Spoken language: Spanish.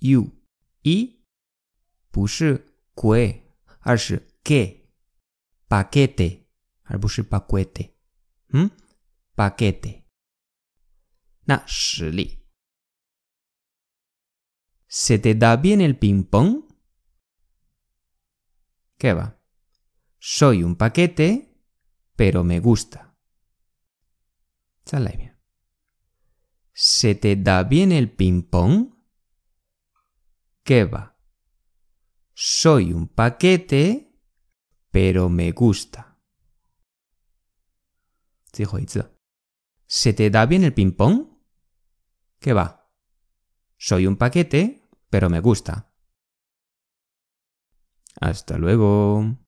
u e 不是 que，而是 que paquete，而不是 paquete。嗯，paquete。那实例。¿Se te da bien el ping-pong? ¿Qué va? Soy un paquete, pero me gusta. ¿Se te da bien el ping-pong? ¿Qué va? Soy un paquete, pero me gusta. ¿Se te da bien el ping-pong? ¿Qué va? Soy un paquete, pero me gusta. Hasta luego.